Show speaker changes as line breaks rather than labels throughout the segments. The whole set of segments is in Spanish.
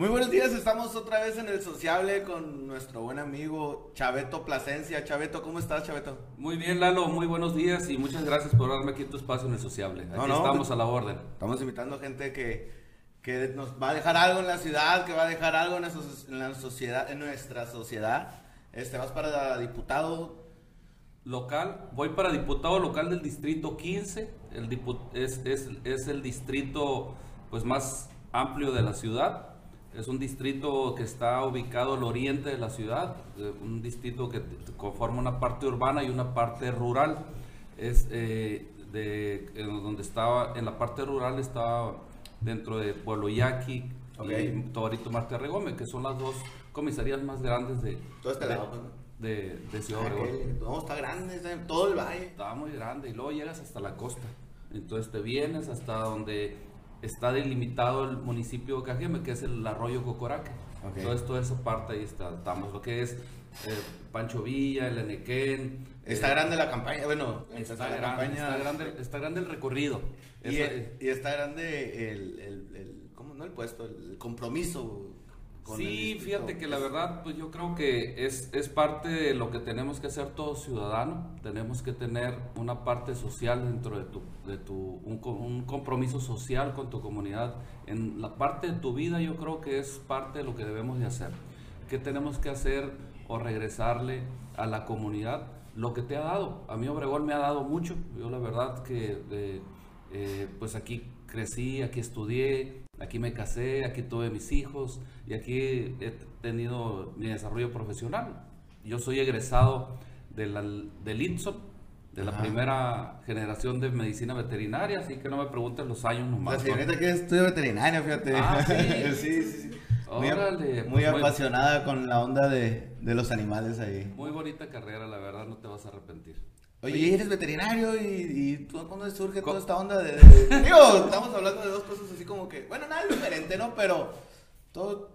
Muy buenos días, estamos otra vez en el sociable con nuestro buen amigo Chaveto Plasencia. Chaveto, ¿cómo estás, Chaveto?
Muy bien, Lalo, muy buenos días y muchas gracias por darme aquí tu espacio en el sociable. Aquí
No, no,
estamos a la orden.
Estamos invitando gente que, que nos va a dejar algo en la ciudad, que va a dejar algo en, la so- en la sociedad, en nuestra sociedad. Este, vas para diputado.
Local, voy para diputado local del distrito 15, el es, es, es el distrito pues más amplio de la ciudad. Es un distrito que está ubicado al oriente de la ciudad, eh, un distrito que conforma una parte urbana y una parte rural. Es eh, de en donde estaba en la parte rural estaba dentro de Pueblo Yaqui
Ok.
y Torito Marte Arregome, que son las dos comisarías más grandes de,
Todo este
de,
lado, pues, ¿no?
de- de Ciudad
Ah,
Obregón.
No, está grande, está- todo el valle.
Estaba muy grande y luego llegas hasta la costa. Entonces te vienes hasta donde está delimitado el municipio de Cajeme, que es el arroyo Cocoraque. Entonces toda esa parte ahí está, estamos, lo que es eh, Pancho Villa, el Enequén.
Está
eh,
grande la campaña, bueno,
Está,
empezó la campaña.
está, grande, está grande el recorrido.
Y,
Esa-
y está grande el, el, el- ¿cómo no el puesto? El compromiso.
Sí, fíjate que la verdad, pues yo creo que es, es parte de lo que tenemos que hacer todo ciudadano. Tenemos que tener una parte social dentro de tu, de tu un, co- un compromiso social con tu comunidad. En la parte de tu vida yo creo que es parte de lo que debemos de hacer. ¿Qué tenemos que hacer o regresarle a la comunidad lo que te ha dado? A mí Obregón me ha dado mucho. Yo la verdad que eh, pues aquí crecí, aquí estudié, aquí me casé, aquí tuve mis hijos y aquí he tenido mi desarrollo profesional. Yo soy egresado de la, del ITSOP, de la
Ajá.
primera generación de medicina veterinaria, así que no me preguntes los años
La
nomás. ¿no?
señorita que estudia veterinaria, fíjate.
Ah, ¿sí?
sí, sí, sí. Muy,
Órale,
muy
pues, bueno.
apasionada con la onda de, de los animales ahí.
Muy bonita carrera, la verdad, no te vas a arrepentir.
Oye, eres veterinario y, y tú, ¿cuándo surge toda esta onda de, de- Digo, estamos hablando de dos cosas así como que, bueno, nada diferente, ¿no? Pero todo,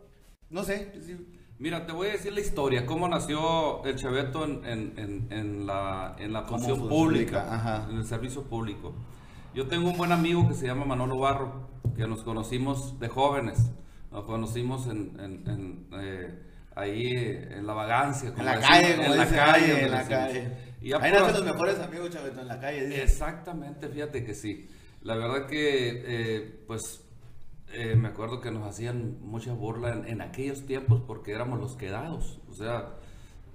no sé.
Mira, te voy a decir la historia, cómo nació el Cheveto en, en- en- en la, en la función pública,
pública, ajá.
en el servicio público. Yo tengo un buen amigo que se llama Manolo Barro, que nos conocimos de jóvenes, nos conocimos en, en- en, eh, ahí en la vagancia. como
En la
decimos,
calle, como
en la
dice,
calle,
ay,
como
en la calle.
Y
Ahí nacen los mejores amigos, Chaveto, en la calle. dice.
Exactamente, fíjate que sí. La verdad que, eh, pues, eh, me acuerdo que nos hacían mucha burla en, en aquellos tiempos porque éramos los quedados. O sea,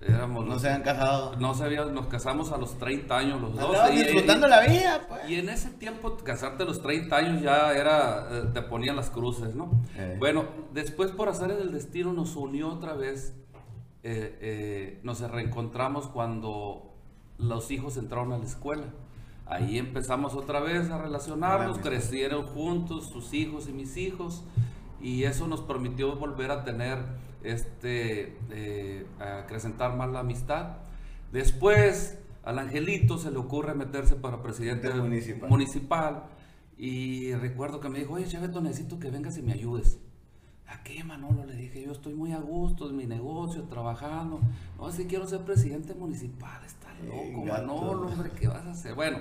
éramos
No
los-
se han casado.
no sabíamos, nos casamos a los 30 años los dos.
Andaban
y-
disfrutando
y-
la vida, pues.
y en ese tiempo, casarte a los 30 años ya era, eh, te ponían las cruces, ¿no?
Eh.
Bueno, después por azar del destino nos unió otra vez, nos reencontramos cuando los hijos entraron a la escuela. Ahí empezamos otra vez a relacionarnos, crecieron juntos sus hijos y mis hijos, y eso nos permitió volver a tener, este, eh, a acrecentar más la amistad. Después, al Angelito se le ocurre meterse para presidente
municipal.
municipal, y recuerdo que me dijo, oye, Chaveto, necesito que vengas y me ayudes. ¿A qué, Manolo? Le dije, yo estoy muy a gusto en mi negocio, trabajando. No, si quiero ser presidente municipal, está loco. Manolo, hombre, ¿qué vas a hacer? Bueno,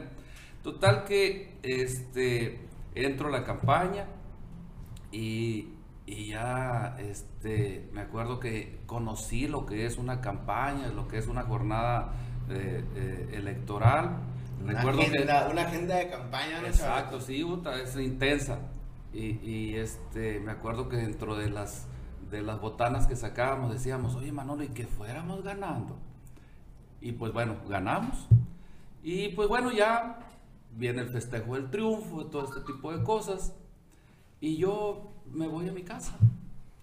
total que este, entro a la campaña y, y ya este, me acuerdo que conocí lo que es una campaña, lo que es una jornada eh, eh, electoral.
Una
Recuerdo que-
agenda, una agenda de campaña, ¿no,
Exacto, sí, es intensa. Y, y, este, me acuerdo que dentro de las, de las botanas que sacábamos decíamos, oye Manolo, y que fuéramos ganando. Y pues bueno, ganamos. Y pues bueno, ya viene el festejo del triunfo, todo este tipo de cosas. Y yo me voy a mi casa.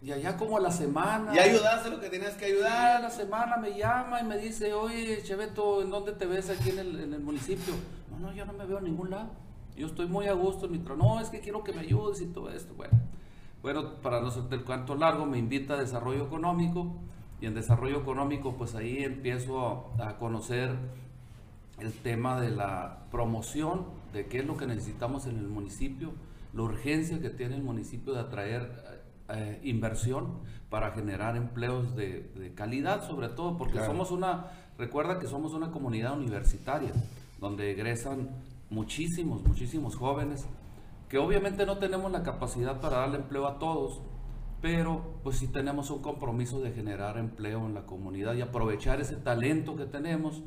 Y allá como a la semana.
Y ayudaste lo que tenías que
Sí, a
ayudar.
la semana me llama y me dice, oye, Cheveto, ¿en dónde te ves aquí en el, en el municipio? No, no, yo no me veo en ningún lado. Yo estoy muy a gusto en mi trabajo. No, es que quiero que me ayudes y todo esto. Bueno, bueno para no hacerte el cuento largo, me invita a desarrollo económico. Y en desarrollo económico, pues ahí empiezo a, a conocer el tema de la promoción, de qué es lo que necesitamos en el municipio, la urgencia que tiene el municipio de atraer eh, inversión para generar empleos de, de calidad, sobre todo, porque
Claro.
somos una, recuerda que somos una comunidad universitaria, donde egresan muchísimos, muchísimos jóvenes, que obviamente no tenemos la capacidad para darle empleo a todos, pero pues sí tenemos un compromiso de generar empleo en la comunidad y aprovechar ese talento que tenemos,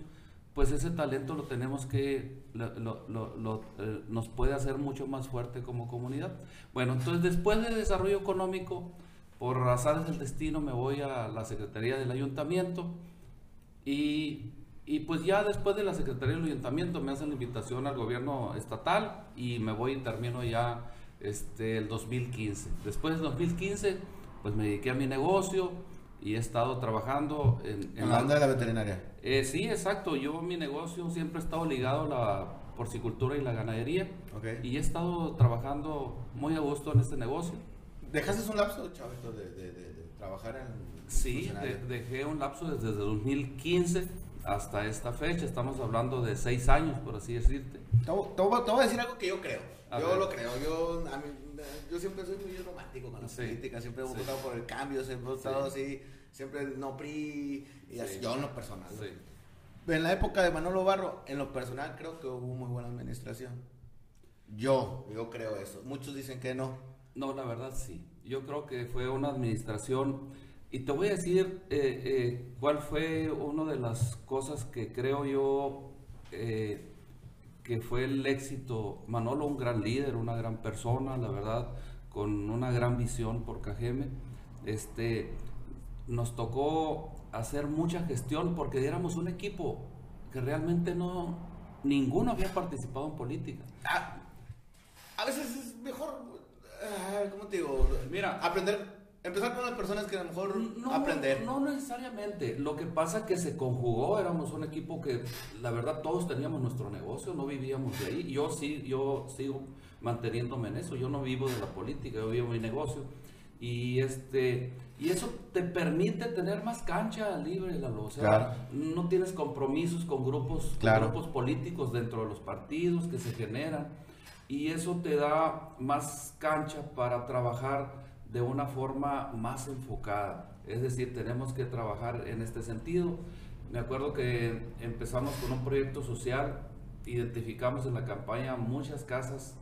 pues ese talento lo tenemos que, eh, nos puede hacer mucho más fuerte como comunidad. Bueno, entonces después del desarrollo económico, por razones del destino me voy a la Secretaría del Ayuntamiento y, y, pues ya después de la Secretaría del Ayuntamiento me hacen la invitación al gobierno estatal y me voy y termino ya este, el 2015. Después del 2015, pues me dediqué a mi negocio y he estado trabajando en...
En, la onda de la veterinaria.
Eh, sí, exacto. Yo mi negocio siempre he estado ligado a la porcicultura y la ganadería. Y he estado trabajando muy a gusto en este negocio.
¿Dejaste un lapso, chavito, de, de, trabajar en...
Sí, dejé un lapso desde 2015 hasta esta fecha. Estamos hablando de seis años, por así decirte.
Te, voy a decir algo que yo creo. yo lo creo. Yo, yo siempre soy muy romántico con la política. Siempre he votado por el cambio. Siempre he votado así. Siempre no PRI. Y así, yo en lo personal. En la época de Manolo Barro, en lo personal creo que hubo muy buena administración. Yo, yo creo eso. Muchos dicen que no.
No, la verdad sí. Yo creo que fue una administración y te voy a decir eh, eh, cuál fue una de las cosas que creo yo eh, que fue el éxito. Manolo, un gran líder, una gran persona, la verdad, con una gran visión por Cajeme. Este, nos tocó hacer mucha gestión porque éramos un equipo que realmente no, ninguno había participado en política.
Ah, a veces es mejor, ah, ¿cómo te digo? Mira, aprender Empezar con las personas que a lo mejor no, aprender.
No, necesariamente. Lo que pasa que se conjugó, éramos un equipo que la verdad todos teníamos nuestro negocio, no vivíamos de ahí. Yo sí, yo sigo manteniéndome en eso. Yo no vivo de la política, yo vivo mi negocio. Y este y eso te permite tener más cancha libre, Lalo. O sea, no tienes compromisos con grupos, con grupos políticos dentro de los partidos que se generan. Y eso te da más cancha para trabajar de una forma más enfocada. Es decir, tenemos que trabajar en este sentido. Me acuerdo que empezamos con un proyecto social, identificamos en la campaña muchas casas,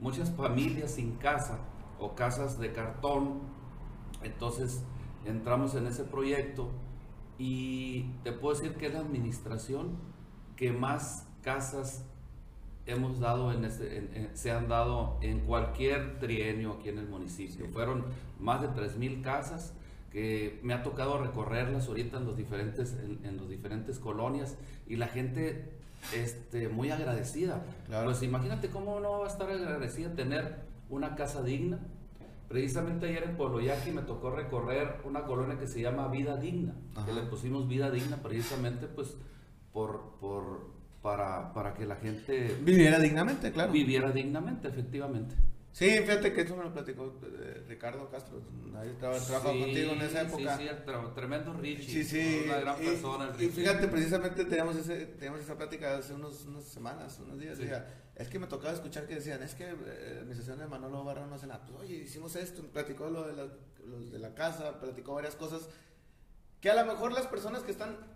muchas familias sin casa o casas de cartón. Entonces entramos en ese proyecto y te puedo decir que es la administración que más casas hemos dado en este, se han dado en cualquier trienio aquí en el municipio. Fueron más de 3.000 casas que me ha tocado recorrerlas ahorita en los diferentes, en, los diferentes colonias y la gente este, muy agradecida. Pues imagínate cómo no va a estar agradecida tener una casa digna. Precisamente ayer en Pueblo Yaqui me tocó recorrer una colonia que se llama Vida Digna, que le pusimos Vida Digna precisamente pues por, por para, para que la gente...
Viviera dignamente, claro.
Viviera dignamente, efectivamente.
Sí, fíjate que eso me lo platicó eh, Ricardo Castro. Ahí trabajaba contigo en esa época.
Sí, sí, el tremendo Richie.
Sí, sí.
Una gran
y,
persona.
Y fíjate, precisamente teníamos, ese, teníamos esa plática hace unos, unas semanas, unos días. es que me tocaba escuchar que decían, es que eh, la administración de Manolo Barra no hace nada. Pues, oye, hicimos esto, platicó lo de, la, los de la casa, platicó varias cosas. Que a lo mejor las personas que están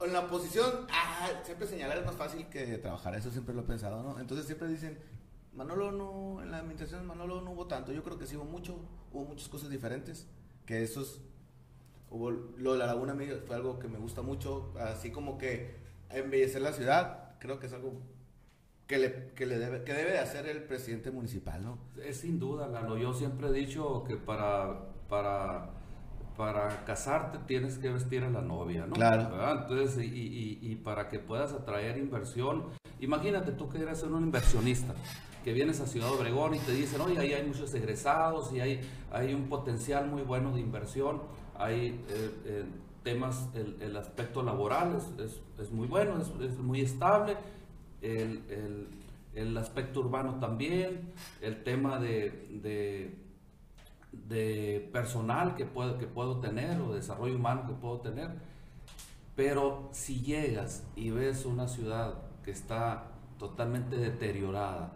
en la oposición, ah, siempre señalar es más fácil que trabajar, eso siempre lo he pensado, ¿no? Entonces siempre dicen, Manolo no, en la administración de Manolo no hubo tanto, yo creo que sí hubo mucho, hubo muchas cosas diferentes, que esos, hubo, lo de la Laguna fue algo que me gusta mucho, así como que embellecer la ciudad, creo que es algo que le, que le debe, que debe de hacer el presidente municipal, ¿no?
Es sin duda, Lalo, yo siempre he dicho que para, para para casarte tienes que vestir a la novia, ¿no?
Claro.
Entonces, y, y, para que puedas atraer inversión, imagínate tú que eres un inversionista, que vienes a Ciudad Obregón y te dicen, oye, ahí hay muchos egresados y hay, hay un potencial muy bueno de inversión, hay eh, eh, temas, el, el, aspecto laboral es, es, muy bueno, es, muy estable, el, el, el, aspecto urbano también, el tema de de personal que puedo, que puedo tener o desarrollo humano que puedo tener. Pero si llegas y ves una ciudad que está totalmente deteriorada,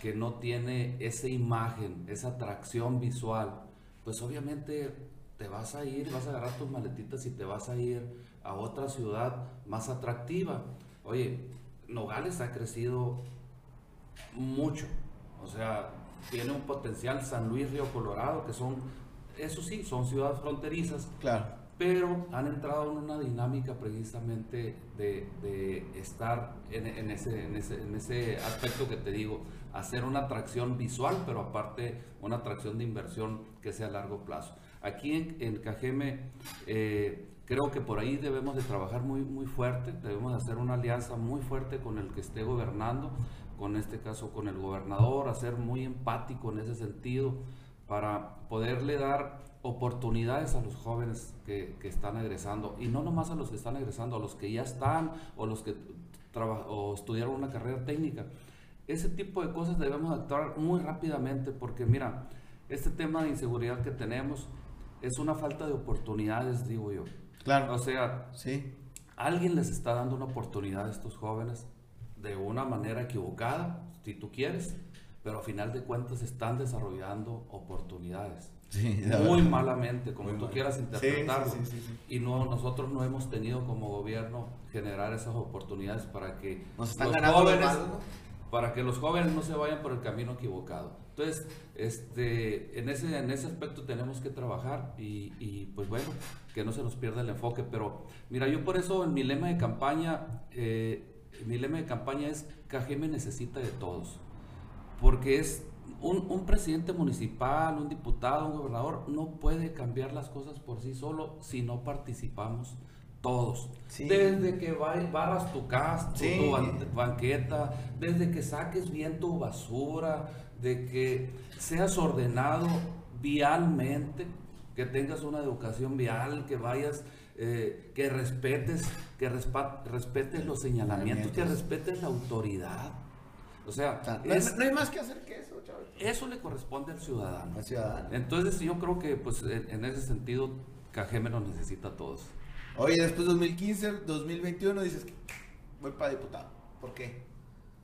que no tiene esa imagen, esa atracción visual, pues obviamente te vas a ir, vas a agarrar tus maletitas y te vas a ir a otra ciudad más atractiva. Oye, Nogales ha crecido mucho, o sea, tiene un potencial San Luis Río Colorado, que son eso sí, son ciudades fronterizas.
Claro
pero han entrado en una dinámica precisamente de, estar en, ese, en, ese, aspecto que te digo, hacer una atracción visual, pero aparte una atracción de inversión que sea a largo plazo. Aquí en, en Cajeme eh, creo que por ahí debemos de trabajar muy, muy fuerte, debemos de hacer una alianza muy fuerte con el que esté gobernando, con este caso con el gobernador, hacer muy empático en ese sentido para poderle dar oportunidades a los jóvenes que, están egresando y no nomás a los que están egresando, a los que ya están o los que o estudiaron una carrera técnica. Ese tipo de cosas debemos actuar muy rápidamente porque mira, este tema de inseguridad que tenemos es una falta de oportunidades, digo yo.
Claro.
O sea, sí. alguien les está dando una oportunidad a estos jóvenes de una manera equivocada, si tú quieres, pero a final de cuentas están desarrollando oportunidades muy malamente, como tú quieras interpretarlo. y no, nosotros no hemos tenido como gobierno generar esas oportunidades para que
los jóvenes,
para que los jóvenes no se vayan por el camino equivocado. Entonces, este, en ese, en ese aspecto tenemos que trabajar y, y, pues bueno, que no se nos pierda el enfoque. Pero mira, yo por eso en mi lema de campaña, eh, mi lema de campaña es me necesita de todos, porque es un, presidente municipal, un diputado, un gobernador no puede cambiar las cosas por sí solo si no participamos todos. Desde que barras tu casa, tu, banqueta, desde que saques bien tu basura, de que seas ordenado vialmente, que tengas una educación vial, que vayas, eh, que respetes, que respetes los señalamientos, que respetes la autoridad. O sea,
no, hay más que hacer que eso,
Eso le corresponde al ciudadano.
Al ciudadano.
Entonces yo creo que pues en, ese sentido Cajeme nos necesita a todos.
Oye, después 2015, 2021 dices que voy para diputado. ¿Por qué?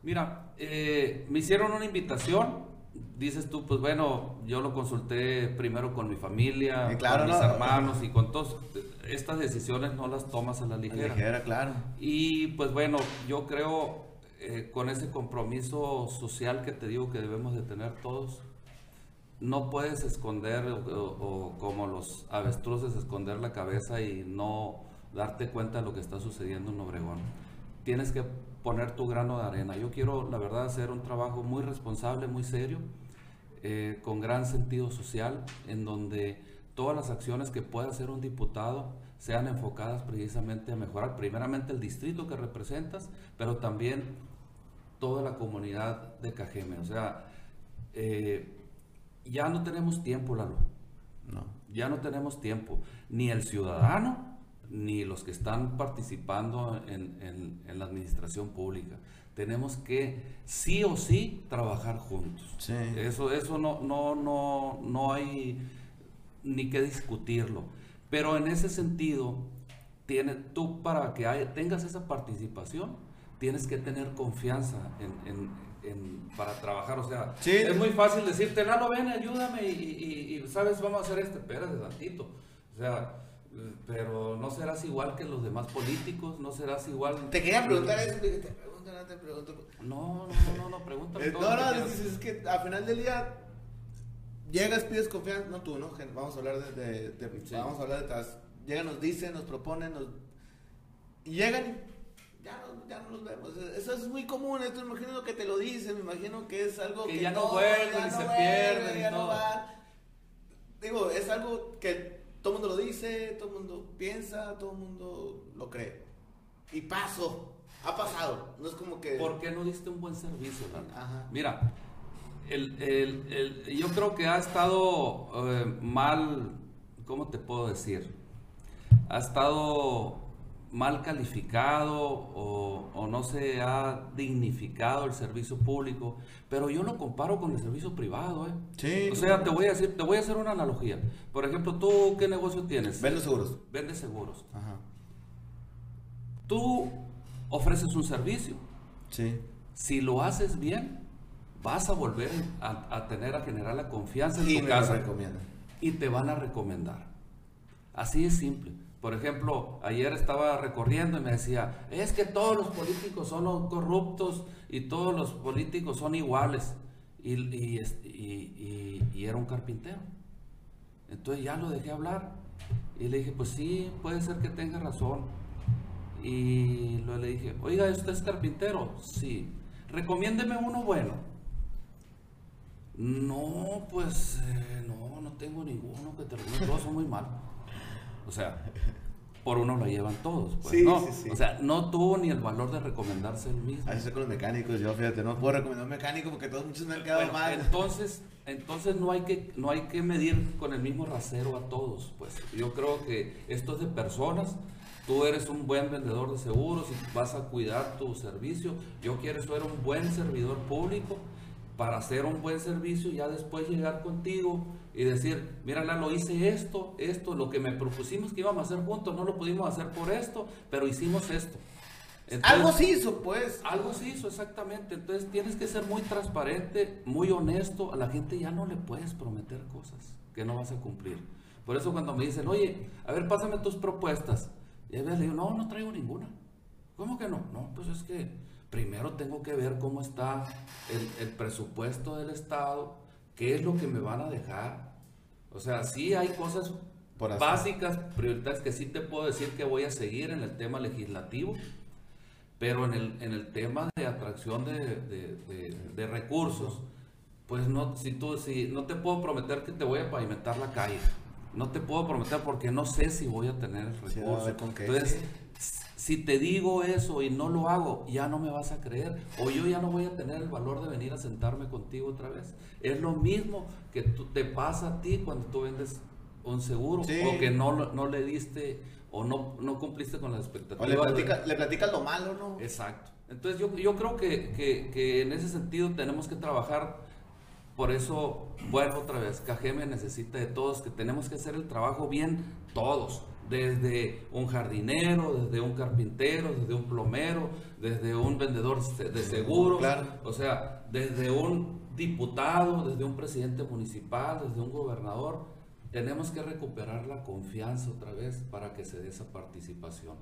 Mira, eh, me hicieron una invitación. Dices tú, pues bueno, yo lo consulté primero con mi familia, con mis hermanos y con todos. Estas decisiones no las tomas a la ligera. A la
ligera, claro.
Y pues bueno, yo creo eh, con ese compromiso social que te digo que debemos de tener todos, no puedes esconder o, como los avestruces esconder la cabeza y no darte cuenta de lo que está sucediendo en Obregón. Tienes que poner tu grano de arena. Yo quiero, la verdad, hacer un trabajo muy responsable, muy serio, eh, con gran sentido social, en donde todas las acciones que pueda hacer un diputado sean enfocadas precisamente a mejorar primeramente el distrito que representas, pero también toda la comunidad de Cajeme. O sea, eh, ya no tenemos tiempo, Lalo. No. Ya no tenemos tiempo. Ni el ciudadano, ni los que están participando en, la administración pública. Tenemos que sí o sí trabajar juntos. Eso, eso no, no, no, no hay ni que discutirlo. Pero en ese sentido, tiene, tú para que tengas esa participación, tienes que tener confianza en, en, para trabajar. O sea, es muy fácil decirte, Lalo, ven, ayúdame y, sabes, vamos a hacer este, espérate tantito. O sea, pero no serás igual que los demás políticos, no serás igual.
Te quería preguntar eso, te pregunto, no te
pregunto. No, no, no, no, pregúntame.
Eh, no, no, es, que al final del día llegas, pides confianza, no tú, ¿no? Vamos a hablar de, vamos a hablar de Llegan, nos dicen, nos proponen, nos... y llegan ya no, ya no los vemos. Eso es muy común, esto me imagino que te lo dicen, me imagino que es algo
que, ya no, vuelven y se pierden. Ya no
Digo, es algo que todo el mundo lo dice, todo el mundo piensa, todo el mundo lo cree. Y pasó, ha pasado. No es como que.
¿Por qué no diste un buen servicio? Mira, el, el, el, yo creo que ha estado eh, mal, ¿cómo te puedo decir? Ha estado mal calificado o, no se ha dignificado el servicio público, pero yo lo comparo con el servicio privado, ¿eh?
Sí.
O sea, te voy a decir, te voy a hacer una analogía. Por ejemplo, ¿tú qué negocio tienes?
Vende seguros.
Vende seguros. Ajá. Tú ofreces un servicio.
Sí.
Si lo haces bien, vas a volver a, tener, a generar la confianza en
y
tu casa.
Y
te van a recomendar. Así es simple. Por ejemplo, ayer estaba recorriendo y me decía, es que todos los políticos son corruptos y todos los políticos son iguales. Y, era un carpintero. Entonces ya lo dejé hablar y le dije, pues sí, puede ser que tenga razón. Y luego le dije, oiga, ¿usted es carpintero? Sí. Recomiéndeme uno bueno. No, pues eh, no, no tengo ninguno que te todos son muy malos. O sea, por uno lo llevan todos. Pues, sí, ¿no? sí, sí. O sea, no tuvo ni el valor de recomendarse el mismo.
Así es con los mecánicos, yo fíjate, no puedo recomendar un mecánico porque todos muchos me han quedado mal.
Entonces, entonces no hay que no hay que medir con el mismo rasero a todos, pues. Yo creo que esto es de personas. Tú eres un buen vendedor de seguros y vas a cuidar tu servicio. Yo quiero ser un buen servidor público para hacer un buen servicio y ya después llegar contigo y decir, mira, lo hice esto, esto, lo que me propusimos que íbamos a hacer juntos, no lo pudimos hacer por esto, pero hicimos esto.
algo se hizo, pues.
Algo se hizo, exactamente. Entonces tienes que ser muy transparente, muy honesto. A la gente ya no le puedes prometer cosas que no vas a cumplir. Por eso cuando me dicen, oye, a ver, pásame tus propuestas. Y a veces le digo, no, no traigo ninguna. ¿Cómo que no? No, pues es que primero tengo que ver cómo está el, presupuesto del Estado, qué es lo que me van a dejar. O sea, sí hay cosas básicas, prioritarias que sí te puedo decir que voy a seguir en el tema legislativo, pero en el, en el tema de atracción de, recursos, pues no, si tú, si, no te puedo prometer que te voy a pavimentar la calle. No te puedo prometer porque no sé si voy a tener recursos. Entonces, si te digo eso y no lo hago, ya no me vas a creer. O yo ya no voy a tener el valor de venir a sentarme contigo otra vez. Es lo mismo que te pasa a ti cuando tú vendes un seguro o que no, no le diste o no, no cumpliste con las expectativas. O
le, platica, le platicas lo malo, ¿no?
Exacto. Entonces yo, yo creo que, que, que, en ese sentido tenemos que trabajar. Por eso vuelvo otra vez. Cajeme necesita de todos, que tenemos que hacer el trabajo bien todos desde un jardinero, desde un carpintero, desde un plomero, desde un vendedor de seguros, o sea, desde un diputado, desde un presidente municipal, desde un gobernador, tenemos que recuperar la confianza otra vez para que se dé esa participación.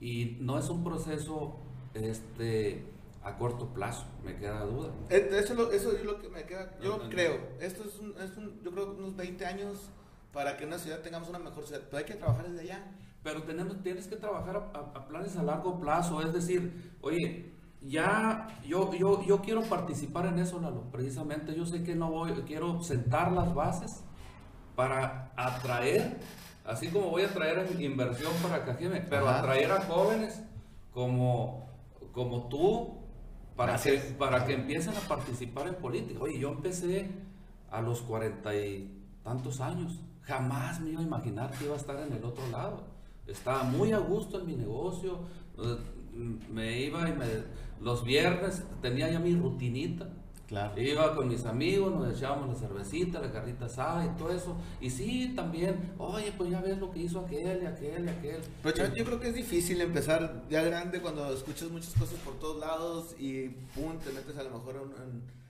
Y no es un proceso este, a corto plazo, me queda duda.
Eh, eso, es lo que me queda, yo creo, esto es, un, es un, yo creo unos 20 años para que una ciudad tengamos una mejor ciudad. Pero hay que trabajar desde allá.
Pero tenemos, tienes que trabajar a, planes a largo plazo. Es decir, oye, ya yo, yo, yo quiero participar en eso, Lalo. Precisamente yo sé que no voy, quiero sentar las bases para atraer, así como voy a traer inversión para Cajeme, pero atraer a jóvenes como, como tú para que, para que empiecen a participar en política. Oye, yo empecé a los cuarenta y tantos años. Jamás me iba a imaginar que iba a estar en el otro lado. Estaba muy a gusto en mi negocio. Eh, me iba y me, los viernes tenía ya mi rutinita. Claro. Iba con mis amigos, nos echábamos la cervecita, la carrita asada y todo eso. Y sí, también, oye, pues ya ves lo que hizo aquel y aquel y aquel.
Pero yo creo que es difícil empezar ya grande cuando escuchas muchas cosas por todos lados y pum, te metes a lo mejor en en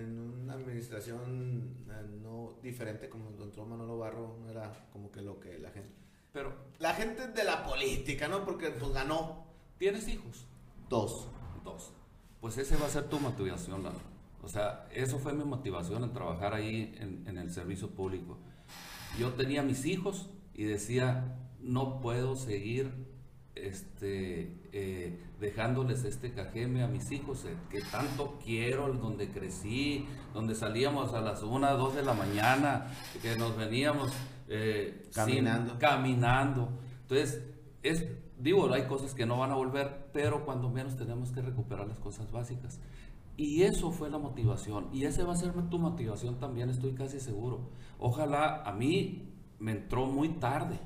una administración eh, no diferente como entró Manolo Barro, no era como que lo que la gente... Pero la gente de la política, ¿no? Porque pues ganó.
¿Tienes hijos?
Dos.
Dos. Pues ese va a ser tu motivación, Lalo. O sea, eso fue mi motivación en trabajar ahí en, en el servicio público. Yo tenía mis hijos y decía, no puedo seguir este, eh, dejándoles este cajeme a mis hijos, eh, que tanto quiero, donde crecí, donde salíamos a las 1, 2 de la mañana, que nos veníamos
eh, caminando.
caminando. Entonces, es, digo, hay cosas que no van a volver, pero cuando menos tenemos que recuperar las cosas básicas. Y eso fue la motivación. Y ese va a ser tu motivación también, estoy casi seguro. Ojalá a mí me entró muy tarde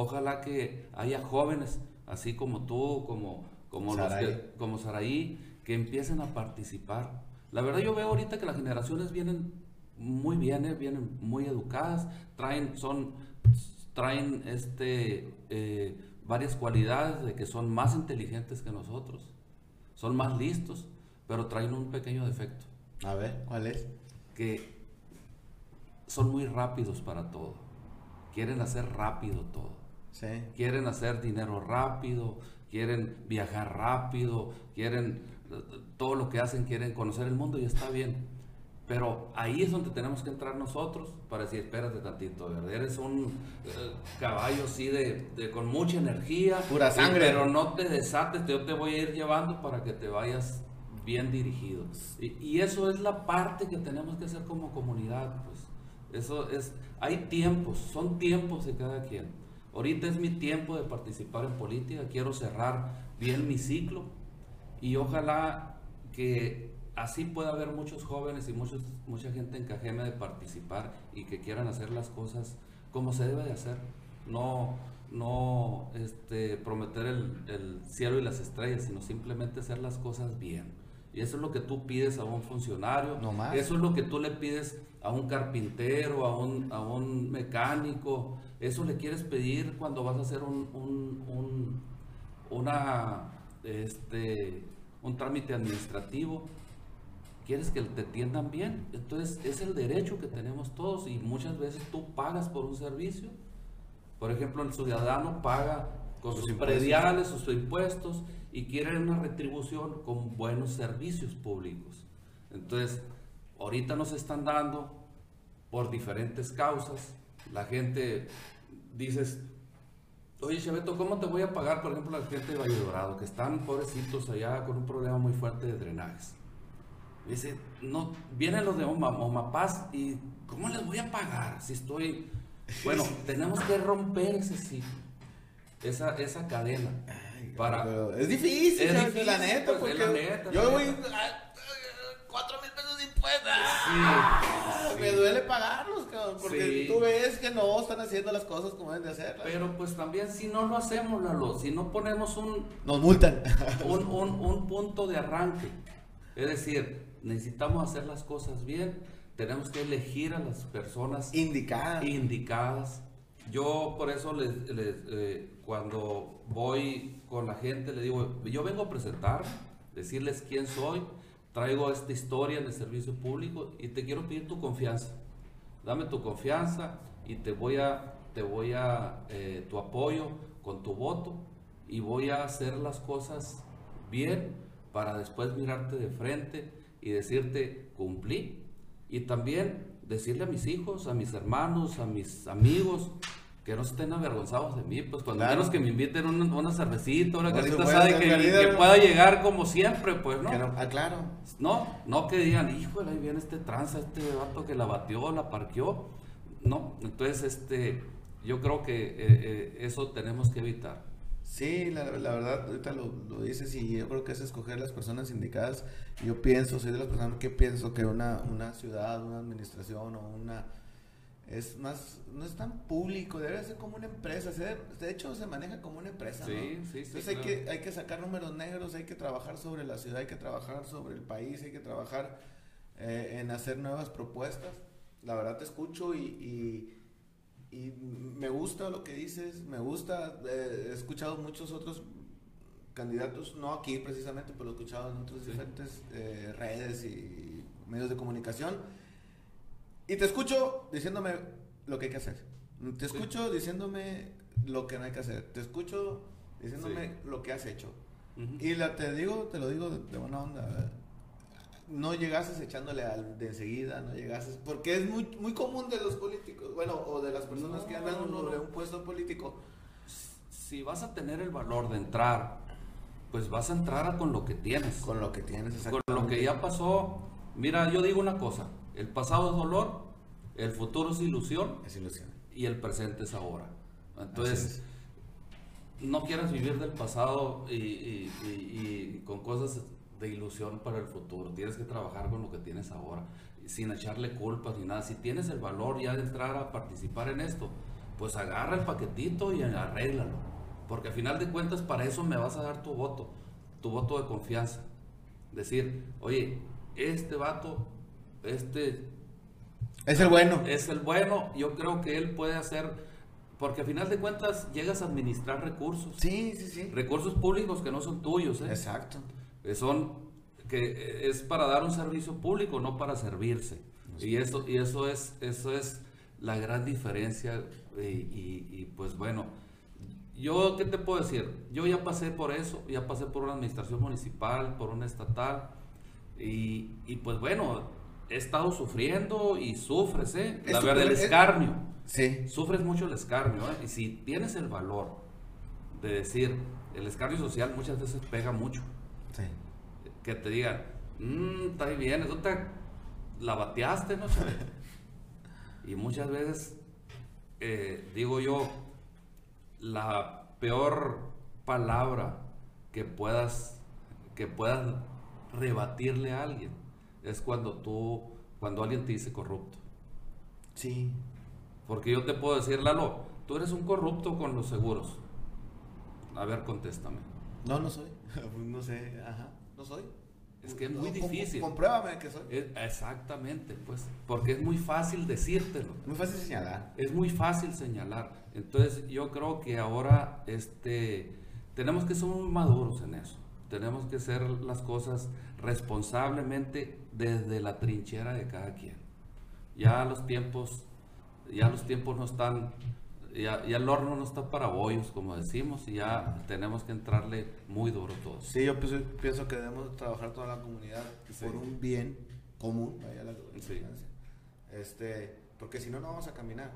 Ojalá que haya jóvenes, así como tú, como, como, Saraí. Los que, como Saraí, que empiecen a participar. La verdad yo veo ahorita que las generaciones vienen muy bien, eh, vienen muy educadas, traen, son, traen este, eh, varias cualidades de que son más inteligentes que nosotros, son más listos, pero traen un pequeño defecto.
A ver, ¿cuál es?
Que son muy rápidos para todo, quieren hacer rápido todo. Quieren hacer dinero rápido, quieren viajar rápido, quieren todo lo que hacen, quieren conocer el mundo y está bien. Pero ahí es donde tenemos que entrar nosotros para decir, espérate tantito, ¿verdad? eres un eh, caballo así de, con mucha energía.
Pura sangre.
pero no te desates, yo te voy a ir llevando para que te vayas bien dirigido. Y, y, eso es la parte que tenemos que hacer como comunidad, pues. Eso es, hay tiempos, son tiempos de cada quien. Ahorita es mi tiempo de participar en política, quiero cerrar bien mi ciclo y ojalá que así pueda haber muchos jóvenes y muchos, mucha gente en Cajeme de participar y que quieran hacer las cosas como se debe de hacer. No, no este, prometer el, el, cielo y las estrellas, sino simplemente hacer las cosas bien. Y eso es lo que tú pides a un funcionario,
no más.
eso es lo que tú le pides a un carpintero, a un, a un mecánico, eso le quieres pedir cuando vas a hacer un, un, un una, este, un trámite administrativo quieres que te atiendan bien. Entonces es el derecho que tenemos todos y muchas veces tú pagas por un servicio. Por ejemplo, el ciudadano paga con sus, prediales, sus impuestos y quiere una retribución con buenos servicios públicos. Entonces, ahorita nos están dando por diferentes causas. La gente dices, oye Cheveto, ¿cómo te voy a pagar, por ejemplo, la gente de Valle Dorado, que están pobrecitos allá con un problema muy fuerte de drenajes? Dice, no, vienen los de Omapaz y ¿cómo les voy a pagar si estoy... Bueno, tenemos que romper ese ciclo, esa, esa cadena.
para... es difícil, es difícil la neta, pues, porque la neta, yo voy a cuatro mil pesos de impuestos. Sí, me duele pagarlos, cabrón, porque tú ves que no están haciendo las cosas como deben de hacer.
Pero pues también si no lo hacemos, Lalo, si no ponemos un...
Nos multan.
un, un, un punto de arranque. Es decir, necesitamos hacer las cosas bien, tenemos que elegir a las personas
indicadas.
indicadas. Yo por eso les, eh, cuando voy con la gente le digo, yo vengo a presentar, decirles quién soy, traigo esta historia de servicio público y te quiero pedir tu confianza. Dame tu confianza y te voy a, te voy a, eh, tu apoyo con tu voto y voy a hacer las cosas bien para después mirarte de frente y decirte, cumplí. Y también decirle a mis hijos, a mis hermanos, a mis amigos, que no estén avergonzados de mí, pues cuando menos que me inviten una, una cervecita, una carita asada, que, que, pueda llegar como siempre, pues, ¿no?
ah, claro.
No, no que digan, híjole, ahí viene este tranza, este vato que la batió, la parqueó. No, entonces, este, yo creo que eh, eh, eso tenemos que evitar.
Sí, la, la, verdad, ahorita lo, lo, dices y yo creo que es escoger las personas indicadas. Yo pienso, soy de las personas que pienso que una, una ciudad, una administración o una... Es más, no es tan público, debe ser como una empresa. de hecho, se maneja como una empresa. Sí, ¿no? sí, sí. Entonces hay, que, hay que sacar números negros, hay que trabajar sobre la ciudad, hay que trabajar sobre el país, hay que trabajar eh, en hacer nuevas propuestas. La verdad te escucho y, y y me gusta lo que dices, me gusta, eh, he escuchado muchos otros candidatos, no aquí precisamente, pero he escuchado en otras diferentes eh, redes y medios de comunicación. Y te escucho diciéndome lo que hay que hacer. Te escucho diciéndome lo que no hay que hacer. Te escucho diciéndome lo que has hecho. Y la, te digo, te lo digo de, de buena onda no llegases echándole al de enseguida, no llegases, porque es muy, muy común de los políticos, bueno, o de las personas que andan sobre un puesto político.
Si vas a tener el valor de entrar, pues vas a entrar con lo que tienes.
Con lo que tienes,
Con lo que ya pasó. Mira, yo digo una cosa, el pasado es dolor, el futuro es ilusión.
Es ilusión.
Y el presente es ahora. Entonces, no quieras vivir del pasado y, y con cosas de ilusión para el futuro. Tienes que trabajar con lo que tienes ahora, sin echarle culpas ni nada. Si tienes el valor ya de entrar a participar en esto, pues agarra el paquetito y arréglalo. Porque al final de cuentas para eso me vas a dar tu voto, tu voto de confianza. Decir, oye, este vato, este...
Es el bueno.
Es el bueno, yo creo que él puede hacer... Porque al final de cuentas llegas a administrar recursos.
Sí, sí, sí.
Recursos públicos que no son tuyos. ¿eh?
Exacto
son que es para dar un servicio público, no para servirse. Y eso, y eso es, eso es la gran diferencia. Y, pues bueno, yo qué te puedo decir, yo ya pasé por eso, ya pasé por una administración municipal, por una estatal, y, pues bueno, he estado sufriendo y sufres, ¿eh? La verdad, el escarnio.
Sí.
Sufres mucho el escarnio, ¿eh? Y si tienes el valor de decir, el escarnio social muchas veces pega mucho.
Sí.
Que te digan, mmm, está bien, eso te la bateaste, ¿no? y muchas veces, eh, digo yo, la peor palabra que puedas, que puedas rebatirle a alguien es cuando tú, cuando alguien te dice corrupto.
Sí.
Porque yo te puedo decir, Lalo, tú eres un corrupto con los seguros. A ver, contéstame.
No, no soy. no sé, ajá, no soy.
Es que es muy difícil.
Compruébame que soy.
exactamente, pues, porque es muy fácil decírtelo.
Muy fácil señalar.
Es muy fácil señalar. Entonces, yo creo que ahora este tenemos que ser muy maduros en eso. Tenemos que hacer las cosas responsablemente desde la trinchera de cada quien. Ya los tiempos ya los tiempos no están ya, el horno no está para bollos, como decimos, y ya tenemos que entrarle muy duro todos.
Sí, yo pienso, que debemos trabajar toda la comunidad por un bien común, este, porque si no, no vamos a caminar.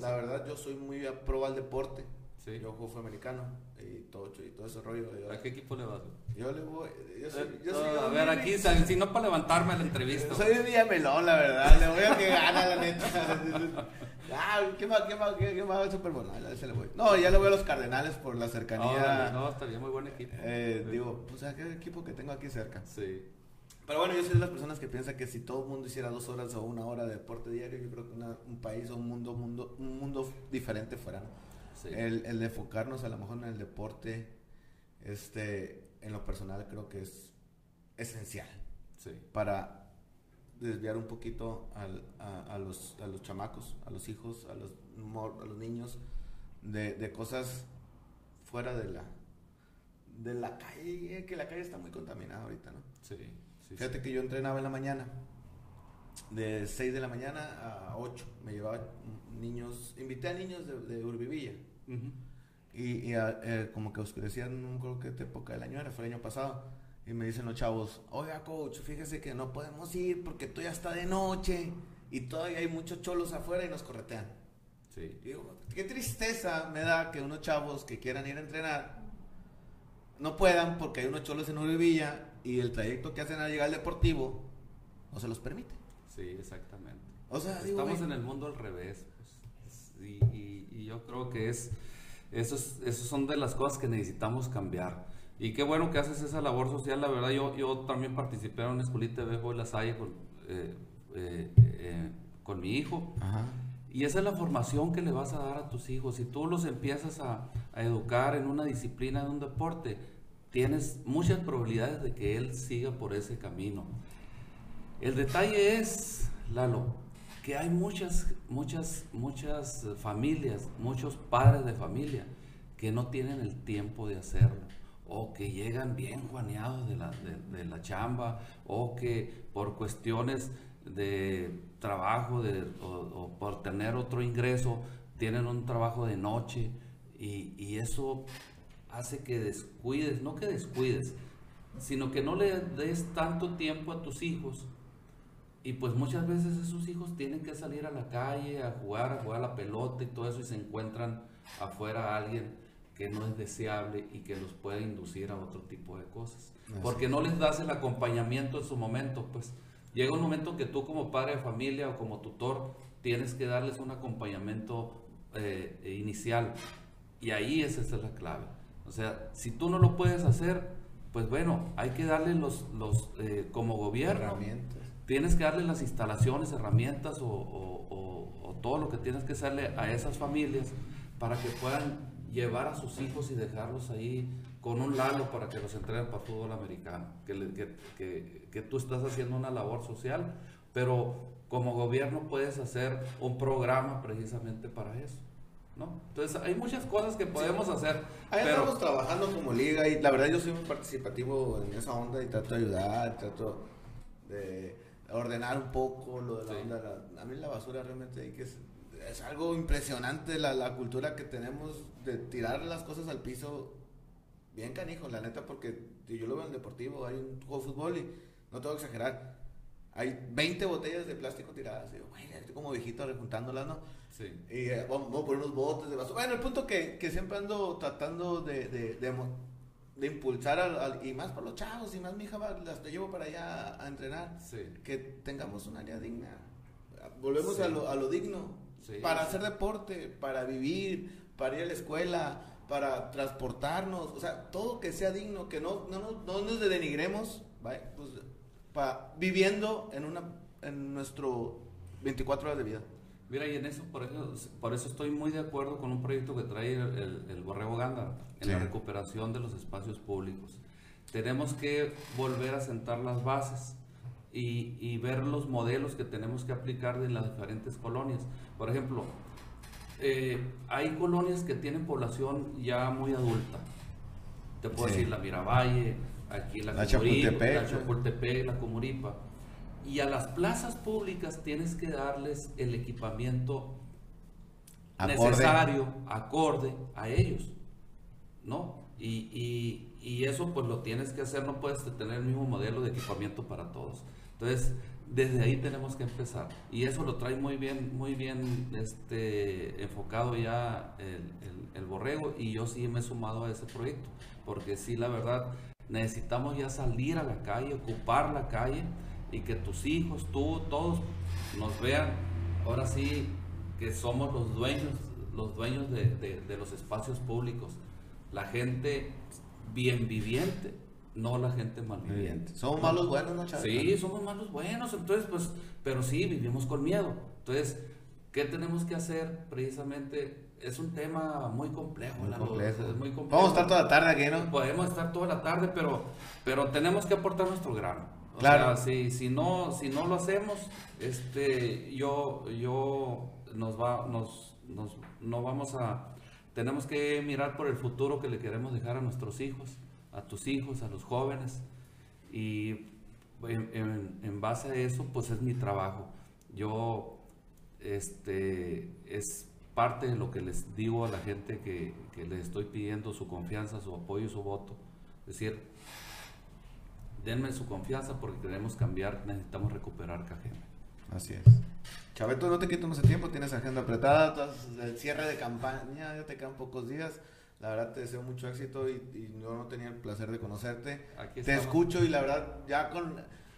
la verdad, yo soy muy a pro al deporte. Yo juego americano y todo, y todo ese rollo.
¿A qué equipo le vas?
Yo le voy. Yo soy,
eh, yo soy a ver, aquí, si no para levantarme la entrevista.
Soy de melón la verdad. Le voy a que gana, la neta. ah, ¿qué más? ¿Qué más? ¿Qué, más? El Super Bowl. No, le voy. No, ya le voy a los Cardenales por la cercanía.
no, estaría muy buen equipo.
Eh, digo, pues, ¿a qué equipo que tengo aquí cerca?
Sí.
Pero bueno, yo soy de las personas que piensan que si todo el mundo hiciera dos horas o una hora de deporte diario, yo creo que un país o un mundo, mundo, un mundo diferente fuera. El, el enfocarnos a lo mejor en el deporte, este, en lo personal creo que es esencial para desviar un poquito a, los, a los chamacos, a los hijos, a los, a los niños de, de cosas fuera de la de la calle, que la calle está muy contaminada ahorita, ¿no?
Sí,
Fíjate que yo entrenaba en la mañana, de 6 de la mañana a 8, me llevaba niños, invité a niños de, de Urbivilla, y, eh, como que oscurecían, no creo que de época del año era, fue el año pasado. Y me dicen los chavos, oiga coach, fíjese que no podemos ir porque todo ya está de noche y todavía hay muchos cholos afuera y nos corretean.
Sí.
digo, qué tristeza me da que unos chavos que quieran ir a entrenar no puedan porque hay unos cholos en Uribilla y el trayecto que hacen al llegar al deportivo no se los permite.
Sí, exactamente.
O sea,
estamos en el mundo al revés. Pues, y, y, yo creo que es, esos, esos son de las cosas que necesitamos cambiar. Y qué bueno que haces esa labor social, la verdad yo, yo también participé en una escuelita de béisbol La Salle con, eh, eh, eh, con mi hijo. Y esa es la formación que le vas a dar a tus hijos. Si tú los empiezas a, a educar en una disciplina de un deporte, tienes muchas probabilidades de que él siga por ese camino. El detalle es, Lalo, que hay muchas, muchas, muchas familias, muchos padres de familia que no tienen el tiempo de hacerlo o que llegan bien juaneados de la, de, la chamba o que por cuestiones de trabajo de, o, por tener otro ingreso tienen un trabajo de noche y, y eso hace que descuides, no que descuides, sino que no le des tanto tiempo a tus hijos y pues muchas veces esos hijos tienen que salir a la calle a jugar, a jugar a la pelota y todo eso y se encuentran afuera a alguien que no es deseable y que los puede inducir a otro tipo de cosas. Porque no les das el acompañamiento en su momento, pues llega un momento que tú como padre de familia o como tutor tienes que darles un acompañamiento eh, inicial y ahí esa es la clave. O sea, si tú no lo puedes hacer, pues bueno, hay que darle los, los eh, como gobierno,
herramientas
tienes que darle las instalaciones, herramientas o, todo lo que tienes que hacerle a esas familias para que puedan llevar a sus hijos y dejarlos ahí con un lalo para que los entreguen para fútbol americano. Que, que, tú estás haciendo una labor social, pero como gobierno puedes hacer un programa precisamente para eso. ¿no? Entonces hay muchas cosas que podemos hacer.
Ahí estamos trabajando como liga y la verdad yo soy muy participativo en esa onda y trato de ayudar, trato de ordenar un poco lo de la onda. a mí la basura realmente que es, es algo impresionante la, la, cultura que tenemos de tirar las cosas al piso. Bien canijo, la neta, porque yo lo veo en el deportivo, hay un juego de fútbol y no tengo que exagerar. hay 20 botellas de plástico tiradas. Y yo, güey, estoy como viejito rejuntándolas, ¿no?
Sí.
Y eh, vamos, vamos a poner unos botes de basura. Bueno, el punto que, que siempre ando tratando de, de, de, mo- de impulsar, al, al- y más para los chavos, y más mi hija, va, las te llevo para allá a entrenar,
Sí.
que tengamos un área digna. Volvemos
Sí.
a, lo, a lo digno.
Sí.
Para hacer deporte, para vivir, para ir a la escuela, para transportarnos, o sea, todo que sea digno, que no, no, no, no nos denigremos, ¿vale? Pues, pa- viviendo en, una, en nuestro 24 horas de vida.
Mira, y en eso, por eso, por eso estoy muy de acuerdo con un proyecto que trae el, el, el Borrego Gándara, en la
Sí.
recuperación de los espacios públicos. Tenemos que volver a sentar las bases y, y ver los modelos que tenemos que aplicar en las diferentes colonias. Por ejemplo, eh, hay colonias que tienen población ya muy adulta. Te puedo
Sí.
decir la Miravalle, aquí la,
La
Comuripa,
Chapultepec,
la. Chapultepec, la Comuripa. Y a las plazas públicas tienes que darles el equipamiento
Acorde.
necesario, acorde a ellos, ¿no? Y, y- y eso pues lo tienes que hacer, no puedes tener el mismo modelo de equipamiento para todos. Entonces, desde ahí tenemos que empezar. Y eso lo trae muy bien, muy bien este, enfocado ya el, el- el borrego y yo sí me he sumado a ese proyecto, porque sí, la verdad, necesitamos ya salir a la calle, ocupar la calle y que tus hijos, tú, todos nos vean, ahora sí, que somos los dueños, los dueños de, de- de los espacios públicos. La gente bien viviente, no la gente malviviente.
Somos malos buenos, ¿no, Chávez?
Sí, somos malos buenos, entonces pues, pero sí, vivimos con miedo. Entonces, ¿qué tenemos que hacer precisamente? Es un tema muy complejo,
Muy
Lalo,
complejo.
es muy complejo.
Vamos a estar toda la tarde aquí, ¿no?
Podemos estar toda la tarde, pero, pero tenemos que aportar nuestro grano. O
Claro.
sea, si, si, no, si no lo hacemos, este, yo, yo nos va, nos, nos- no vamos a, tenemos que mirar por el futuro que le queremos dejar a nuestros hijos, a tus hijos, a los jóvenes, y en, en- en base a eso, pues es mi trabajo. Yo, este, es parte de lo que les digo a la gente que, que les estoy pidiendo su confianza, su apoyo, su voto. Es decir, denme su confianza porque queremos cambiar, necesitamos recuperar Cajeme.
Así es. Chaveto, no te quito más tiempo, tienes agenda apretada, el cierre de campaña, ya te quedan pocos días. La verdad te deseo mucho éxito y, y yo no tenía el placer de conocerte.
Aquí
Te escucho y la verdad ya con...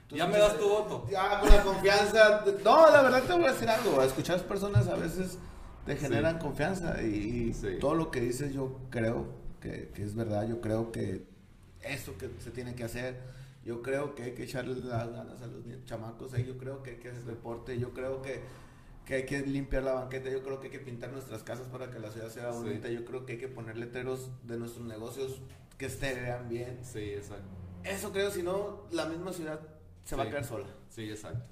tú
Ya me das tu voto.
Ya con la confianza. No, la verdad te voy a decir algo. Escuchar personas a veces te generan confianza y, y
Sí.
todo lo que dices yo creo que, que es verdad. Yo creo que eso que se tiene que hacer. Yo creo que hay que echarle las ganas a los chamacos. ahí. Yo creo que hay que hacer deporte. Yo creo que, que hay que limpiar la banqueta. Yo creo que hay que pintar nuestras casas para que la ciudad sea
Sí.
bonita. Yo creo que hay que poner letreros de nuestros negocios que se vean bien.
Sí, exacto.
Eso creo, si no, la misma ciudad se va a caer sola.
Sí, exacto.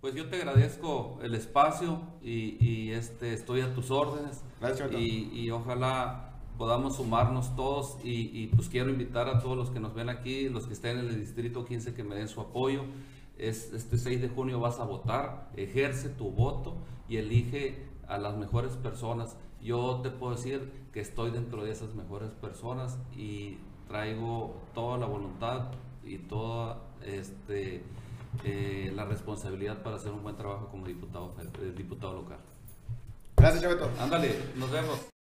Pues yo te agradezco el espacio y, y, este, estoy a tus órdenes.
Gracias,
y, y ojalá podamos sumarnos todos y, y, pues quiero invitar a todos los que nos ven aquí, los que estén en el distrito 15 que me den su apoyo. Es, este 6 de junio vas a votar, ejerce tu voto y elige a las mejores personas. Yo te puedo decir que estoy dentro de esas mejores personas y traigo toda la voluntad y toda este, eh, la responsabilidad para hacer un buen trabajo como diputado, eh, diputado local.
Gracias, Chaveto.
Ándale, nos vemos.